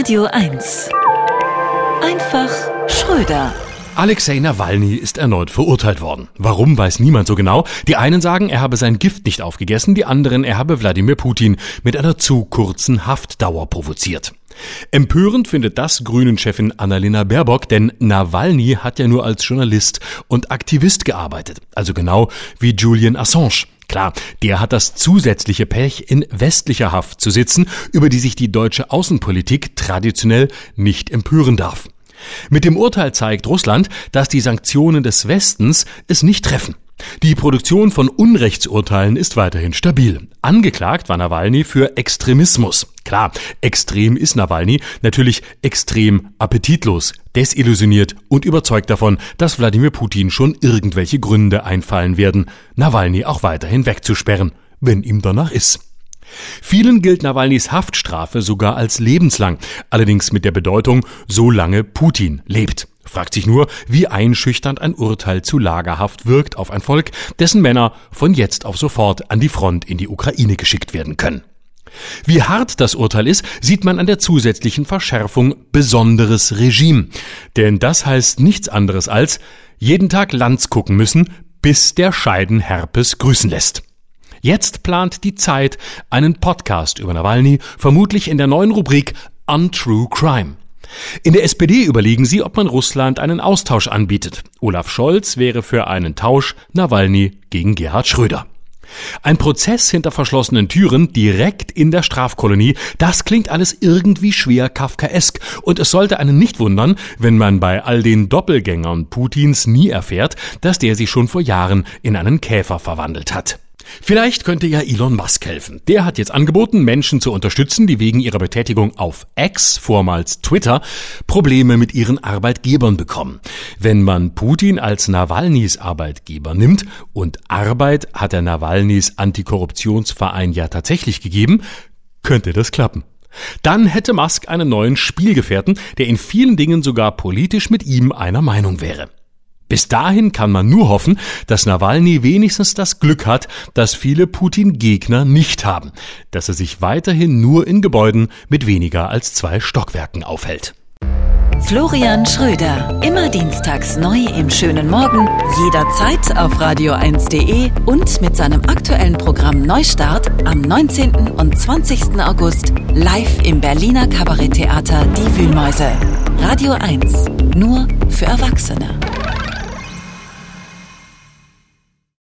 Radio 1. Einfach Schröder. Alexei Nawalny ist erneut verurteilt worden. Warum, weiß niemand so genau. Die einen sagen, er habe sein Gift nicht aufgegessen, die anderen, er habe Wladimir Putin mit einer zu kurzen Haftdauer provoziert. Empörend findet das Grünen-Chefin Annalena Baerbock, denn Nawalny hat ja nur als Journalist und Aktivist gearbeitet. Also genau wie Julian Assange. Klar, der hat das zusätzliche Pech, in westlicher Haft zu sitzen, über die sich die deutsche Außenpolitik traditionell nicht empören darf. Mit dem Urteil zeigt Russland, dass die Sanktionen des Westens es nicht treffen. Die Produktion von Unrechtsurteilen ist weiterhin stabil. Angeklagt war Nawalny für Extremismus. Klar, extrem ist Nawalny, natürlich extrem appetitlos, desillusioniert und überzeugt davon, dass Wladimir Putin schon irgendwelche Gründe einfallen werden, Nawalny auch weiterhin wegzusperren, wenn ihm danach ist. Vielen gilt Nawalnys Haftstrafe sogar als lebenslang, allerdings mit der Bedeutung, solange Putin lebt. Fragt sich nur, wie einschüchternd ein Urteil zu Lagerhaft wirkt auf ein Volk, dessen Männer von jetzt auf sofort an die Front in die Ukraine geschickt werden können. Wie hart das Urteil ist, sieht man an der zusätzlichen Verschärfung besonderes Regime. Denn das heißt nichts anderes als jeden Tag Lanz gucken müssen, bis der Scheiden Herpes grüßen lässt. Jetzt plant die Zeit einen Podcast über Nawalny, vermutlich in der neuen Rubrik Untrue Crime. In der SPD überlegen sie, ob man Russland einen Austausch anbietet. Olaf Scholz wäre für einen Tausch Nawalny gegen Gerhard Schröder. Ein Prozess hinter verschlossenen Türen direkt in der Strafkolonie, das klingt alles irgendwie schwer kafkaesk und es sollte einen nicht wundern, wenn man bei all den Doppelgängern Putins nie erfährt, dass der sich schon vor Jahren in einen Käfer verwandelt hat. Vielleicht könnte ja Elon Musk helfen. Der hat jetzt angeboten, Menschen zu unterstützen, die wegen ihrer Betätigung auf X, vormals Twitter, Probleme mit ihren Arbeitgebern bekommen. Wenn man Putin als Nawalnys Arbeitgeber nimmt und Arbeit hat der Nawalnys Antikorruptionsverein ja tatsächlich gegeben, könnte das klappen. Dann hätte Musk einen neuen Spielgefährten, der in vielen Dingen sogar politisch mit ihm einer Meinung wäre. Bis dahin kann man nur hoffen, dass Nawalny wenigstens das Glück hat, das viele Putin-Gegner nicht haben, dass er sich weiterhin nur in Gebäuden mit weniger als zwei Stockwerken aufhält. Florian Schröder, immer dienstags neu im schönen Morgen, jederzeit auf radio1.de und mit seinem aktuellen Programm Neustart am 19. und 20. August live im Berliner Kabaretttheater Die Wühlmäuse. Radio 1, nur für Erwachsene.